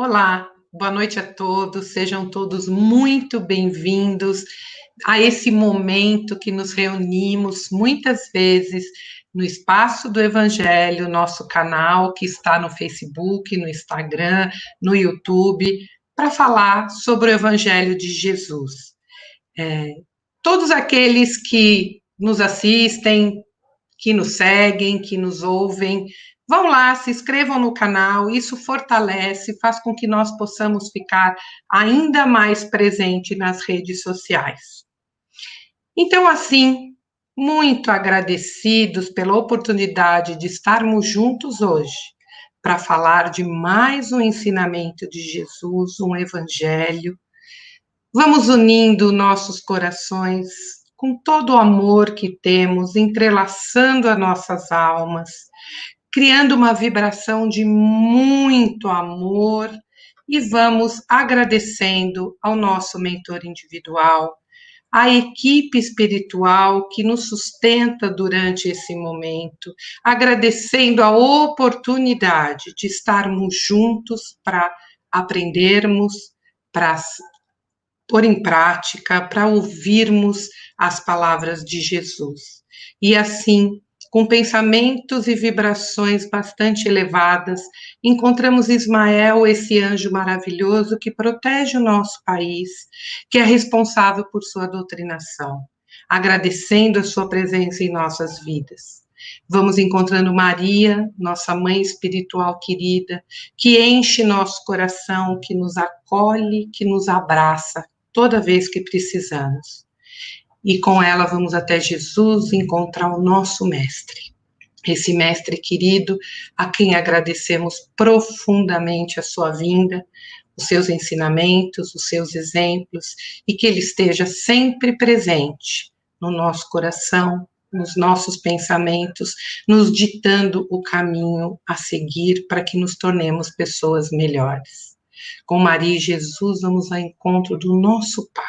Olá, boa noite a todos, sejam todos muito bem-vindos a esse momento que nos reunimos muitas vezes no espaço do Evangelho, nosso canal que está no Facebook, no Instagram, no YouTube, para falar sobre o Evangelho de Jesus. É, todos aqueles que nos assistem, que nos seguem, que nos ouvem, Vão lá, se inscrevam no canal, isso fortalece, faz com que nós possamos ficar ainda mais presente nas redes sociais. Então, assim, muito agradecidos pela oportunidade de estarmos juntos hoje para falar de mais um ensinamento de Jesus, um evangelho. Vamos unindo nossos corações com todo o amor que temos, entrelaçando as nossas almas, criando uma vibração de muito amor e vamos agradecendo ao nosso mentor individual, à equipe espiritual que nos sustenta durante esse momento, agradecendo a oportunidade de estarmos juntos para aprendermos, para pôr em prática, para ouvirmos as palavras de Jesus. E assim com pensamentos e vibrações bastante elevadas, encontramos Ismael, esse anjo maravilhoso que protege o nosso país, que é responsável por sua doutrinação, agradecendo a sua presença em nossas vidas. Vamos encontrando Maria, nossa mãe espiritual querida, que enche nosso coração, que nos acolhe, que nos abraça toda vez que precisamos e com ela vamos até Jesus encontrar o nosso Mestre. Esse Mestre querido, a quem agradecemos profundamente a sua vinda, os seus ensinamentos, os seus exemplos, e que ele esteja sempre presente no nosso coração, nos nossos pensamentos, nos ditando o caminho a seguir para que nos tornemos pessoas melhores. Com Maria e Jesus, vamos ao encontro do nosso Pai,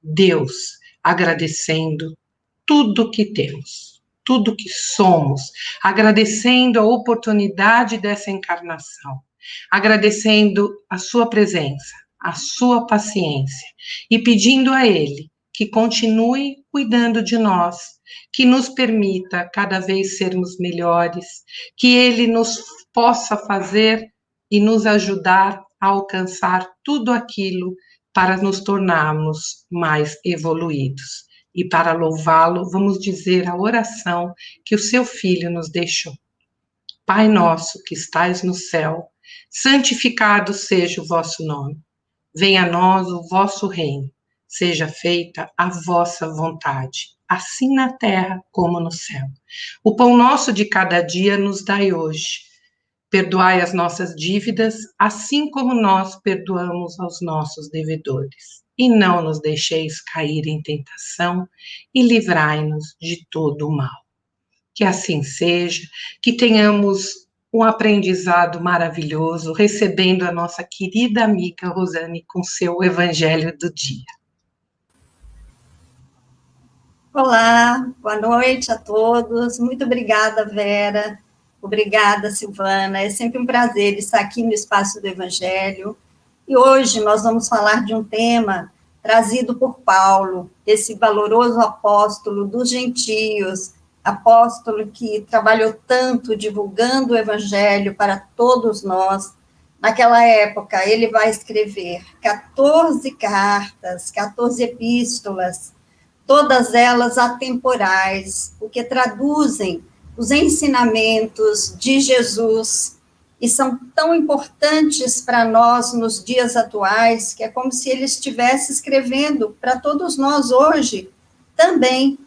Deus, agradecendo tudo que temos, tudo que somos, agradecendo a oportunidade dessa encarnação, agradecendo a sua presença, a sua paciência e pedindo a Ele que continue cuidando de nós, que nos permita cada vez sermos melhores, que Ele nos possa fazer e nos ajudar a alcançar tudo aquilo para nos tornarmos mais evoluídos. E para louvá-lo, vamos dizer a oração que o seu filho nos deixou. Pai nosso que estais no céu, santificado seja o vosso nome. Venha a nós o vosso reino. Seja feita a vossa vontade, assim na terra como no céu. O pão nosso de cada dia nos dai hoje Perdoai as nossas dívidas, assim como nós perdoamos aos nossos devedores. E não nos deixeis cair em tentação, e livrai-nos de todo o mal. Que assim seja, que tenhamos um aprendizado maravilhoso, recebendo a nossa querida amiga Rosane com seu Evangelho do Dia. Olá, boa noite a todos. Muito obrigada, Vera, Obrigada, Silvana. É sempre um prazer estar aqui no Espaço do Evangelho. E hoje nós vamos falar de um tema trazido por Paulo, esse valoroso apóstolo dos gentios, apóstolo que trabalhou tanto divulgando o Evangelho para todos nós. Naquela época, ele vai escrever 14 cartas, 14 epístolas, todas elas atemporais, o que traduzem os ensinamentos de Jesus e são tão importantes para nós nos dias atuais, que é como se ele estivesse escrevendo para todos nós hoje também.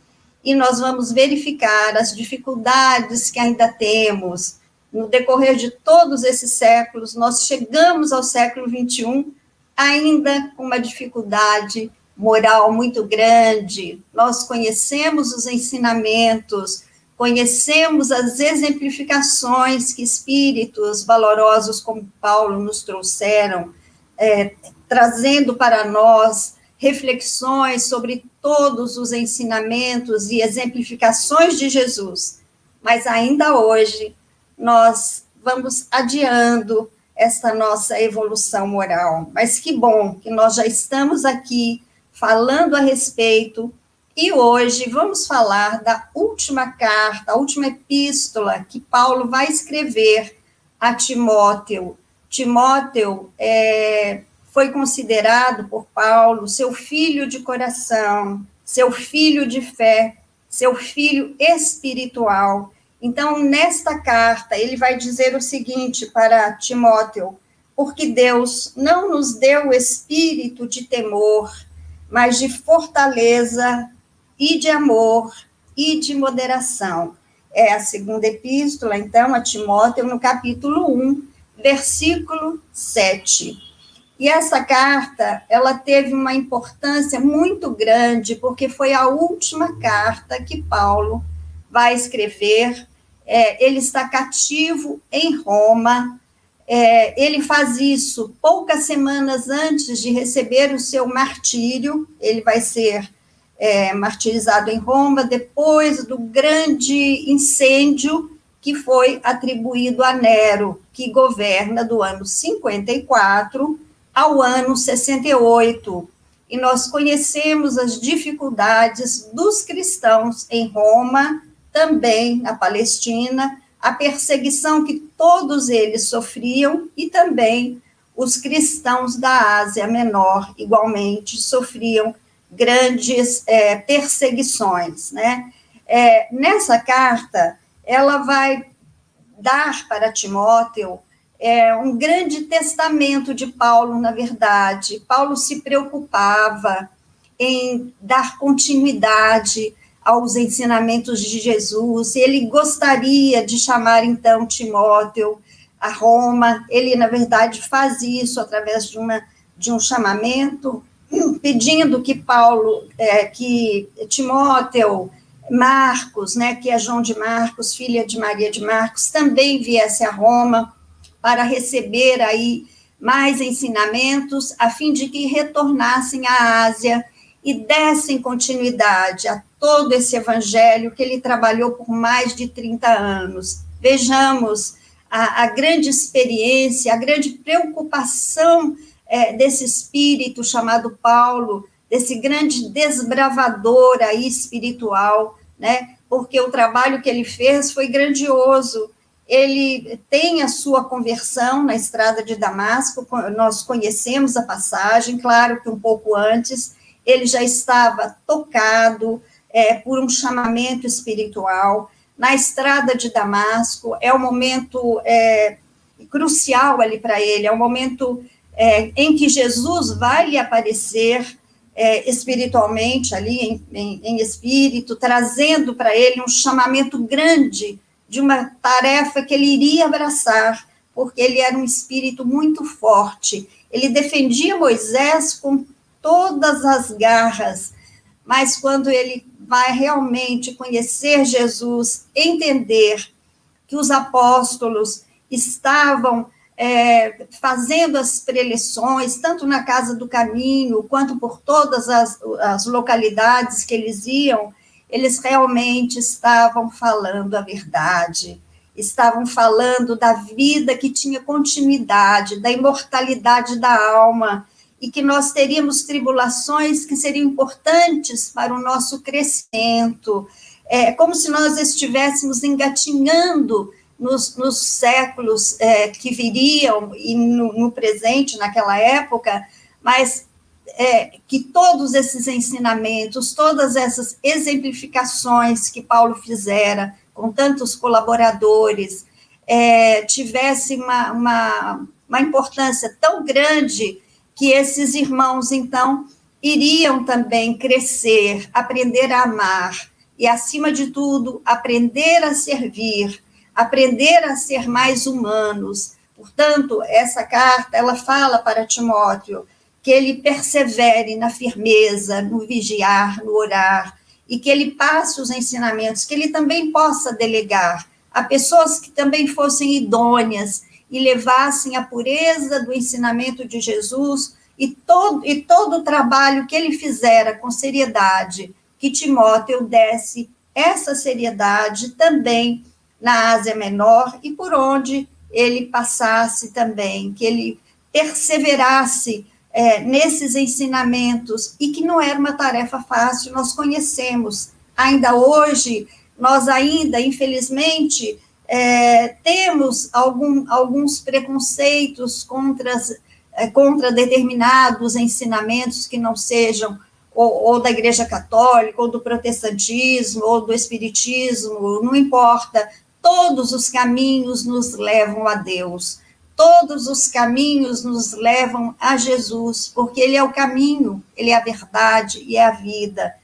E nós vamos verificar as dificuldades que ainda temos no decorrer de todos esses séculos. Nós chegamos ao século 21 ainda com uma dificuldade moral muito grande. Nós conhecemos os ensinamentos conhecemos as exemplificações que espíritos valorosos como Paulo nos trouxeram, é, trazendo para nós reflexões sobre todos os ensinamentos e exemplificações de Jesus. Mas ainda hoje, nós vamos adiando esta nossa evolução moral. Mas que bom que nós já estamos aqui falando a respeito e hoje vamos falar da última carta, a última epístola que Paulo vai escrever a Timóteo. Timóteo é, foi considerado por Paulo seu filho de coração, seu filho de fé, seu filho espiritual. Então, nesta carta, ele vai dizer o seguinte para Timóteo: porque Deus não nos deu espírito de temor, mas de fortaleza e de amor e de moderação. É a segunda epístola, então, a Timóteo, no capítulo 1, versículo 7. E essa carta, ela teve uma importância muito grande, porque foi a última carta que Paulo vai escrever é, ele está cativo em Roma. É, ele faz isso poucas semanas antes de receber o seu martírio. Ele vai ser é, martirizado em Roma depois do grande incêndio que foi atribuído a Nero, que governa do ano 54 ao ano 68. E nós conhecemos as dificuldades dos cristãos em Roma também na Palestina, a perseguição que todos eles sofriam e também os cristãos da Ásia Menor, igualmente, sofriam grandes é, perseguições. Né? É, nessa carta, ela vai dar para Timóteo é, um grande testamento de Paulo, na verdade. Paulo se preocupava em dar continuidade aos ensinamentos de Jesus. Ele gostaria de chamar então Timóteo a Roma. Ele, na verdade, faz isso através de, uma, de um chamamento, pedindo que Paulo, é, que Timóteo, Marcos, né, que é João de Marcos, filha de Maria de Marcos, também viesse a Roma para receber aí mais ensinamentos, a fim de que retornassem à Ásia e dessem continuidade a todo esse evangelho que ele trabalhou por mais de 30 anos. Vejamos a, a grande experiência, a grande preocupação é, desse espírito chamado Paulo, desse grande desbravador aí espiritual, né? Porque o trabalho que ele fez foi grandioso. Ele tem a sua conversão na estrada de Damasco, nós conhecemos a passagem, claro que um pouco antes, ele já estava tocado é, por um chamamento espiritual. Na estrada de Damasco, é um momento é, crucial ali para ele, é um momento é, em que Jesus vai lhe aparecer é, espiritualmente, ali em, em, em espírito, trazendo para ele um chamamento grande de uma tarefa que ele iria abraçar, porque ele era um espírito muito forte. Ele defendia Moisés com todas as garras, mas quando ele vai realmente conhecer Jesus, entender que os apóstolos estavam é, fazendo as preleções, tanto na Casa do Caminho, quanto por todas as, as localidades que eles iam, eles realmente estavam falando a verdade, estavam falando da vida que tinha continuidade, da imortalidade da alma, e que nós teríamos tribulações que seriam importantes para o nosso crescimento, é como se nós estivéssemos engatinhando nos, nos séculos é, que viriam e no, no, presente, naquela época, mas é, que todos esses ensinamentos, todas essas exemplificações que Paulo fizera com tantos colaboradores, é, tivessem uma, uma, uma importância tão grande que esses irmãos, então, iriam também crescer, aprender a amar e, acima de tudo, aprender a servir, aprender a ser mais humanos. Portanto, essa carta, ela fala para Timóteo que ele persevere na firmeza, no vigiar, no orar, e que ele passe os ensinamentos, que ele também possa delegar a pessoas que também fossem idôneas e levassem a pureza do ensinamento de Jesus e todo, e todo o trabalho que ele fizera com seriedade, que Timóteo desse essa seriedade também na Ásia Menor e por onde ele passasse também, que ele perseverasse é, nesses ensinamentos e que não era uma tarefa fácil, nós conhecemos. Ainda hoje, nós ainda, infelizmente, é, temos algum, alguns preconceitos contra, é, contra determinados ensinamentos que não sejam ou, ou, da Igreja Católica, ou do protestantismo, ou do Espiritismo, não importa, todos os caminhos nos levam a Deus, todos os caminhos nos levam a Jesus, porque Ele é o caminho, Ele é a verdade e é a vida.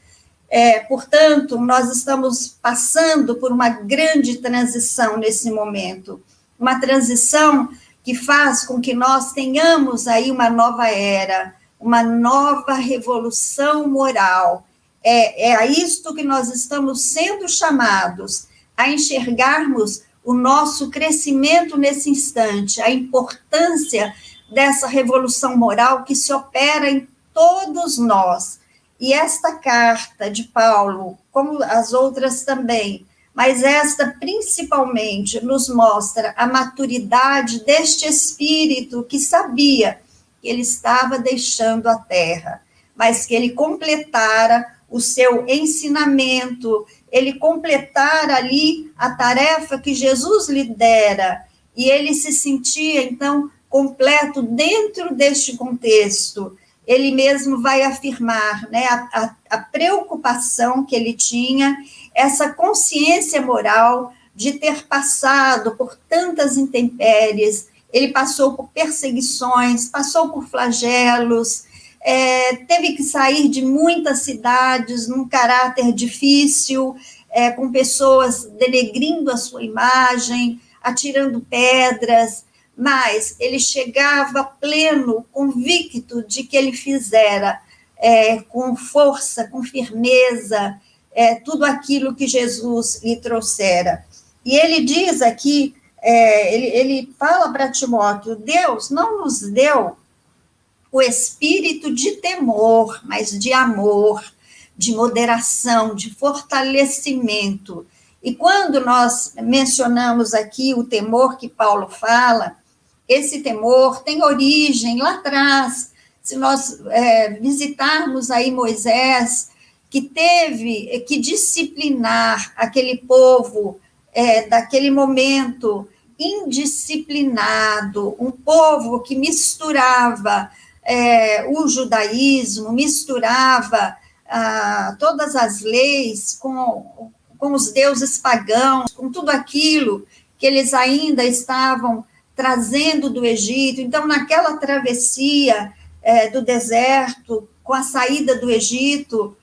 É, portanto, nós estamos passando por uma grande transição nesse momento, uma transição que faz com que nós tenhamos aí uma nova era, uma nova revolução moral. É, é a isto que nós estamos sendo chamados, a enxergarmos o nosso crescimento nesse instante, a importância dessa revolução moral que se opera em todos nós. E esta carta de Paulo, como as outras também, mas esta principalmente nos mostra a maturidade deste espírito que sabia que ele estava deixando a terra, mas que ele completara o seu ensinamento, ele completara ali a tarefa que Jesus lhe dera, e ele se sentia, então, completo dentro deste contexto. Ele mesmo vai afirmar né, a, a, a preocupação que ele tinha, essa consciência moral de ter passado por tantas intempéries, ele passou por perseguições, passou por flagelos, é, teve que sair de muitas cidades num caráter difícil, é, com pessoas denegrindo a sua imagem, atirando pedras, mas ele chegava pleno, convicto de que ele fizera é, com força, com firmeza, é, tudo aquilo que Jesus lhe trouxera. E ele diz aqui é, ele, ele fala para Timóteo: Deus não nos deu o espírito de temor, mas de amor, de moderação, de fortalecimento. E quando nós mencionamos aqui o temor que Paulo fala, esse temor tem origem lá atrás. Se nós é, visitarmos aí Moisés, que teve que disciplinar aquele povo é, daquele momento indisciplinado, um povo que misturava é, o judaísmo, misturava ah, todas as leis com, com os deuses pagãos, com tudo aquilo que eles ainda estavam trazendo do Egito. Então, naquela travessia é, do deserto, com a saída do Egito,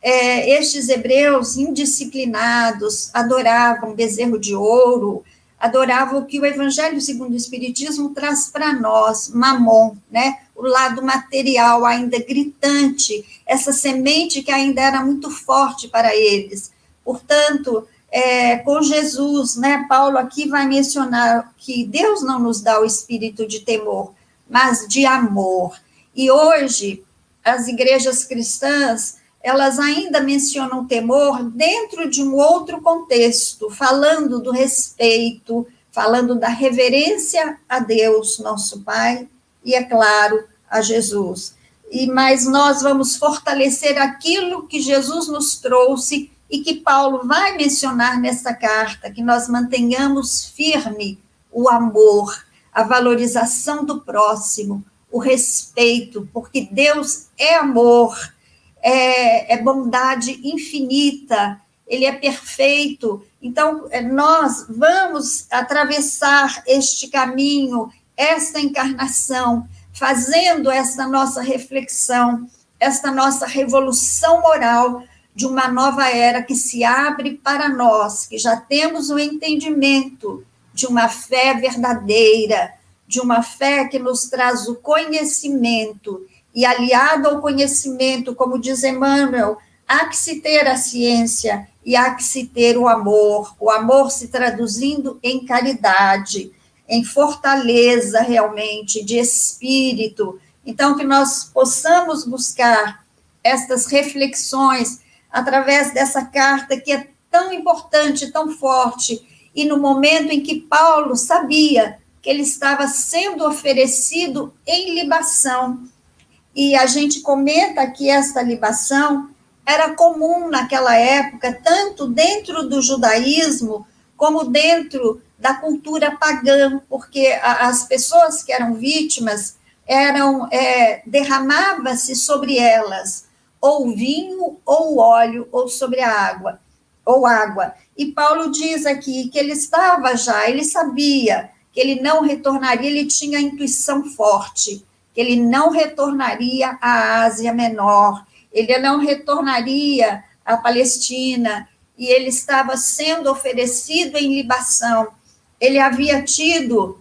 é, estes hebreus indisciplinados adoravam bezerro de ouro, adoravam o que o Evangelho segundo o Espiritismo traz para nós, mamon, né? o lado material ainda gritante, essa semente que ainda era muito forte para eles. Portanto, é, com Jesus, né, Paulo aqui vai mencionar que Deus não nos dá o espírito de temor, mas de amor. E hoje, as igrejas cristãs, elas ainda mencionam temor dentro de um outro contexto, falando do respeito, falando da reverência a Deus, nosso Pai, e é claro, a Jesus. E mas nós vamos fortalecer aquilo que Jesus nos trouxe e que Paulo vai mencionar nessa carta, que nós mantenhamos firme o amor, a valorização do próximo, o respeito, porque Deus é amor é, é bondade infinita, ele é perfeito. Então, é, nós vamos atravessar este caminho, esta encarnação, fazendo esta nossa reflexão, esta nossa revolução moral de uma nova era que se abre para nós, que já temos o entendimento de uma fé verdadeira, de uma fé que nos traz o conhecimento e aliado ao conhecimento, como diz Emmanuel, há que se ter a ciência e há que se ter o amor, o amor se traduzindo em caridade, em fortaleza realmente de espírito. Então, que nós possamos buscar estas reflexões através dessa carta que é tão importante, tão forte, e no momento em que Paulo sabia que ele estava sendo oferecido em libação. E a gente comenta que esta libação era comum naquela época, tanto dentro do judaísmo como dentro da cultura pagã, porque as pessoas que eram vítimas eram é, derramava-se sobre elas ou vinho ou óleo ou sobre a água ou água. E Paulo diz aqui que ele estava já, ele sabia que ele não retornaria, ele tinha a intuição forte ele não retornaria à Ásia Menor, ele não retornaria à Palestina, e ele estava sendo oferecido em libação. Ele havia tido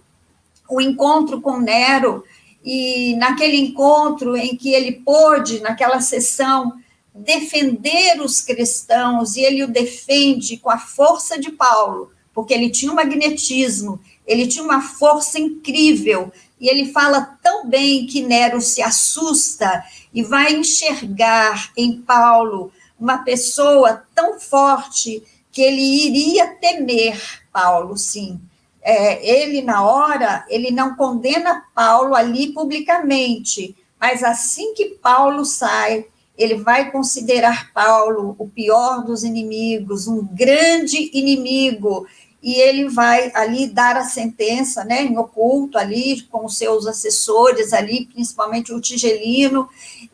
o encontro com Nero, e naquele encontro em que ele pôde, naquela sessão, defender os cristãos, e ele o defende com a força de Paulo, porque ele tinha um magnetismo, ele tinha uma força incrível, e ele fala tão bem que Nero se assusta e vai enxergar em Paulo uma pessoa tão forte que ele iria temer Paulo, sim. É, ele, na hora, ele não condena Paulo ali publicamente, mas assim que Paulo sai, ele vai considerar Paulo o pior dos inimigos, um grande inimigo, e ele vai ali dar a sentença, né, em oculto ali, com seus assessores ali, principalmente o Tigelino,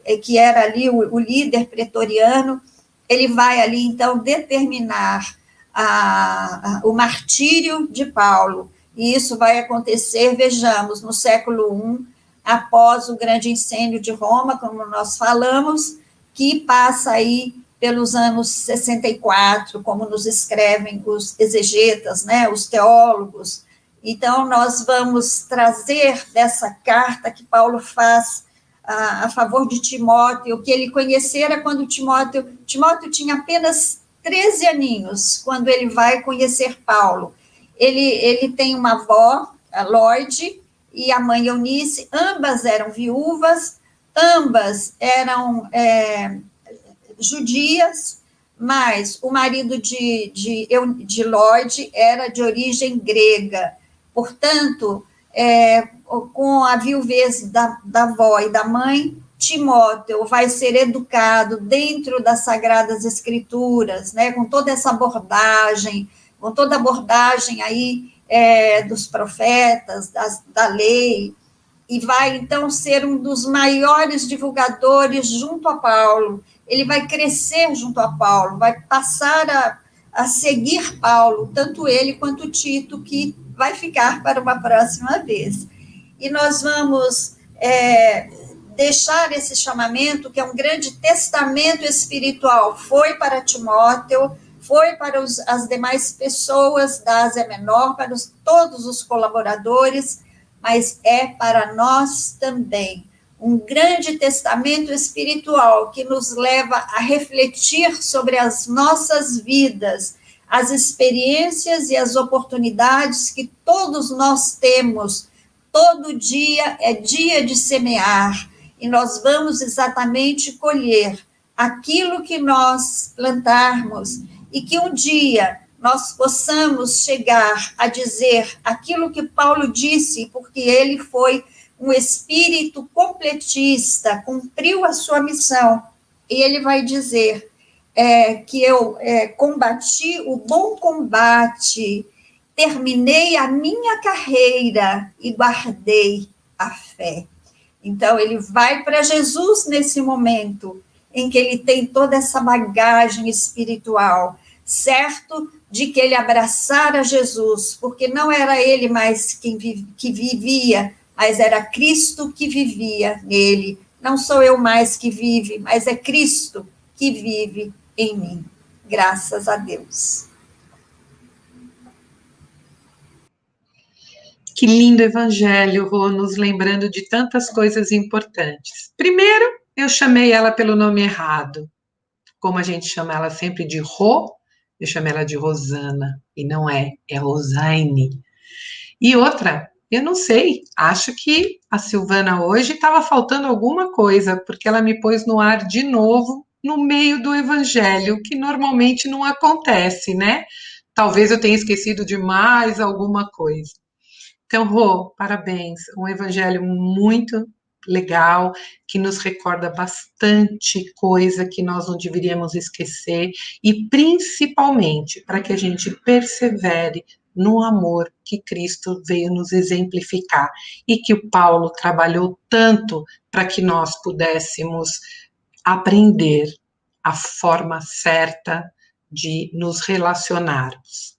eh, que era ali o, o líder pretoriano, ele vai ali, então, determinar a, a, o martírio de Paulo, e isso vai acontecer, vejamos, no século I, após o grande incêndio de Roma, como nós falamos, que passa aí pelos anos 64, como nos escrevem os exegetas, né, os teólogos. Então, nós vamos trazer dessa carta que Paulo faz a, a favor de Timóteo, que ele conhecera quando Timóteo, Timóteo tinha apenas 13 aninhos, quando ele vai conhecer Paulo. Ele, ele tem uma avó, a Lloyd, e a mãe Eunice, ambas eram viúvas, ambas eram é, judias, mas o marido de, de, de Lloyd era de origem grega. Portanto, é, com a viuvez da, da avó e da mãe, Timóteo vai ser educado dentro das Sagradas Escrituras, né, com toda essa abordagem, com toda a abordagem aí é, dos profetas, das, da lei, e vai então ser um dos maiores divulgadores junto a Paulo ele vai crescer junto a Paulo, vai passar a, a seguir Paulo, tanto ele quanto Tito, que vai ficar para uma próxima vez. E nós vamos é, deixar esse chamamento, que é um grande testamento espiritual, foi para Timóteo, foi para os, as demais pessoas da Ásia Menor, para os, todos os colaboradores, mas é para nós também um grande testamento espiritual que nos leva a refletir sobre as nossas vidas, as experiências e as oportunidades que todos nós temos. Todo dia é dia de semear e nós vamos exatamente colher aquilo que nós plantarmos e que um dia nós possamos chegar a dizer aquilo que Paulo disse, porque ele foi um espírito completista, cumpriu a sua missão, e ele vai dizer é, que eu é, combati o bom combate, terminei a minha carreira e guardei a fé. Então, ele vai para Jesus nesse momento em que ele tem toda essa bagagem espiritual, certo de que ele abraçara Jesus, porque não era ele mais quem que vivia, mas era Cristo que vivia nele. Não sou eu mais que vive, mas é Cristo que vive em mim. Graças a Deus. Que lindo evangelho, Rô, nos lembrando de tantas coisas importantes. Primeiro, eu chamei ela pelo nome errado. Como a gente chama ela sempre de Rô, eu chamei ela de Rosana, e não é, é Rosaine. E outra, eu não sei, acho que a Silvana hoje estava faltando alguma coisa, porque ela me pôs no ar de novo no meio do evangelho, que normalmente não acontece, né? Talvez eu tenha esquecido de mais alguma coisa. Então, Rô, parabéns. Um evangelho muito legal, que nos recorda bastante coisa que nós não deveríamos esquecer e principalmente para que a gente persevere no amor que Cristo veio nos exemplificar e que o Paulo trabalhou tanto para que nós pudéssemos aprender a forma certa de nos relacionarmos.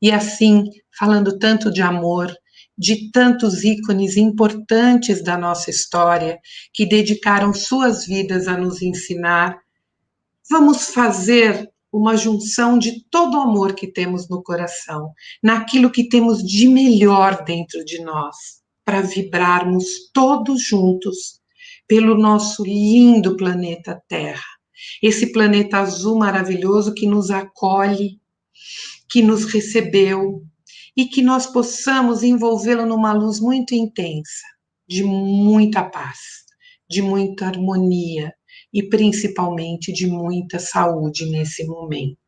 E assim, falando tanto de amor, de tantos ícones importantes da nossa história que dedicaram suas vidas a nos ensinar, vamos fazer uma junção de todo o amor que temos no coração, naquilo que temos de melhor dentro de nós, para vibrarmos todos juntos pelo nosso lindo planeta Terra. Esse planeta azul maravilhoso que nos acolhe, que nos recebeu, e que nós possamos envolvê-lo numa luz muito intensa, de muita paz, de muita harmonia e principalmente de muita saúde nesse momento.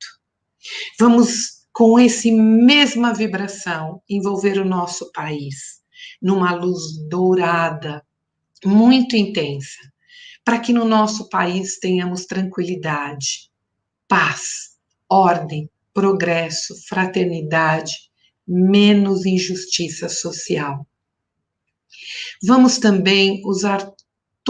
Vamos, com esse mesma vibração, envolver o nosso país numa luz dourada, muito intensa, para que no nosso país tenhamos tranquilidade, paz, ordem, progresso, fraternidade, menos injustiça social. Vamos também usar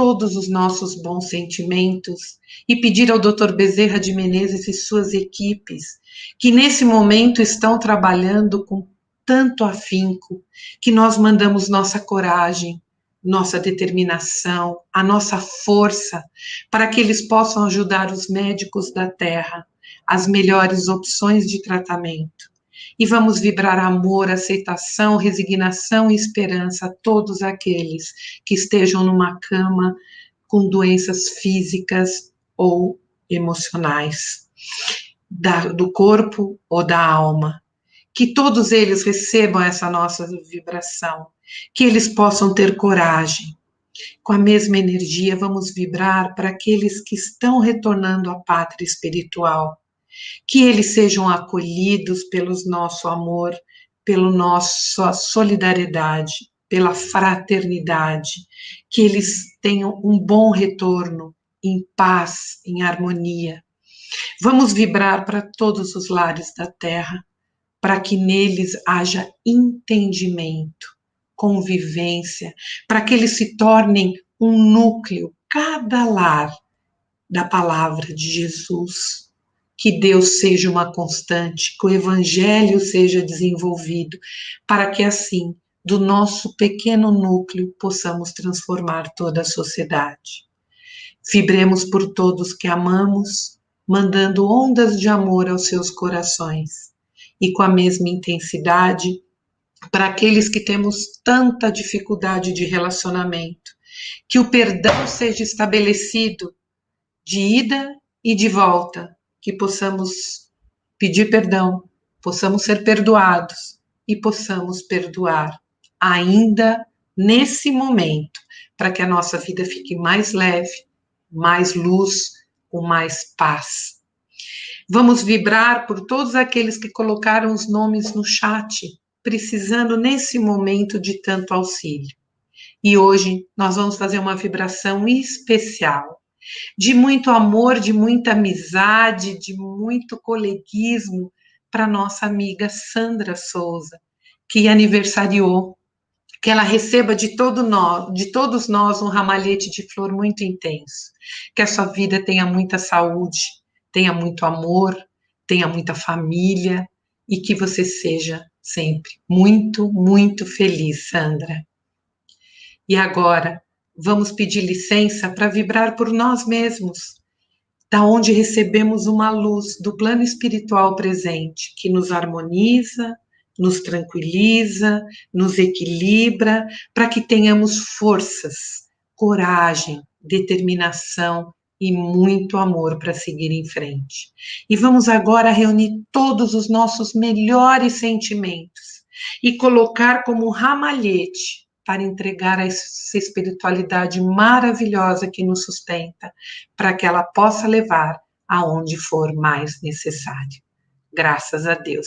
todos os nossos bons sentimentos e pedir ao Dr. Bezerra de Menezes e suas equipes, que nesse momento estão trabalhando com tanto afinco, que nós mandamos nossa coragem, nossa determinação, a nossa força, para que eles possam ajudar os médicos da Terra as melhores opções de tratamento e vamos vibrar amor, aceitação, resignação e esperança a todos aqueles que estejam numa cama com doenças físicas ou emocionais, da, do corpo ou da alma. Que todos eles recebam essa nossa vibração, que eles possam ter coragem. Com a mesma energia, vamos vibrar para aqueles que estão retornando à pátria espiritual, que eles sejam acolhidos pelo nosso amor, pelo nossa solidariedade, pela fraternidade, que eles tenham um bom retorno em paz, em harmonia. Vamos vibrar para todos os lares da terra, para que neles haja entendimento, convivência, para que eles se tornem um núcleo, cada lar, da palavra de Jesus que Deus seja uma constante, que o evangelho seja desenvolvido, para que assim, do nosso pequeno núcleo, possamos transformar toda a sociedade. Vibremos por todos que amamos, mandando ondas de amor aos seus corações, e com a mesma intensidade, para aqueles que temos tanta dificuldade de relacionamento, que o perdão seja estabelecido de ida e de volta, que possamos pedir perdão, possamos ser perdoados e possamos perdoar ainda nesse momento, para que a nossa vida fique mais leve, mais luz, com mais paz. Vamos vibrar por todos aqueles que colocaram os nomes no chat, precisando nesse momento de tanto auxílio. E hoje nós vamos fazer uma vibração especial de muito amor, de muita amizade, de muito coleguismo para nossa amiga Sandra Souza, que aniversariou. Que ela receba de, todo nós, de todos nós um ramalhete de flor muito intenso. Que a sua vida tenha muita saúde, tenha muito amor, tenha muita família e que você seja sempre muito, muito feliz, Sandra. E agora, vamos pedir licença para vibrar por nós mesmos, da onde recebemos uma luz do plano espiritual presente que nos harmoniza, nos tranquiliza, nos equilibra, para que tenhamos forças, coragem, determinação e muito amor para seguir em frente. E vamos agora reunir todos os nossos melhores sentimentos e colocar como ramalhete para entregar essa espiritualidade maravilhosa que nos sustenta, para que ela possa levar aonde for mais necessário. Graças a Deus.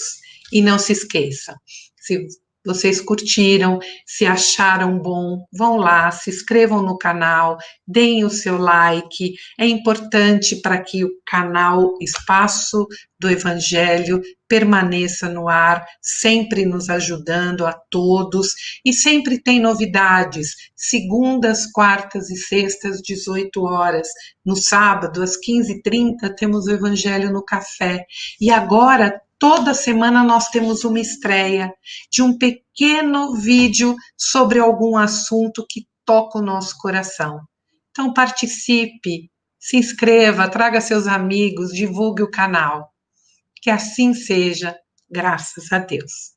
E não se esqueça, se vocês curtiram, se acharam bom, vão lá, se inscrevam no canal, deem o seu like. É importante para que o canal Espaço do Evangelho permaneça no ar, sempre nos ajudando a todos e sempre tem novidades. Segundas, quartas e sextas, 18 horas. No sábado, às 15h30, temos o Evangelho no Café. E agora toda semana nós temos uma estreia de um pequeno vídeo sobre algum assunto que toca o nosso coração. Então participe, se inscreva, traga seus amigos, divulgue o canal. Que assim seja, graças a Deus.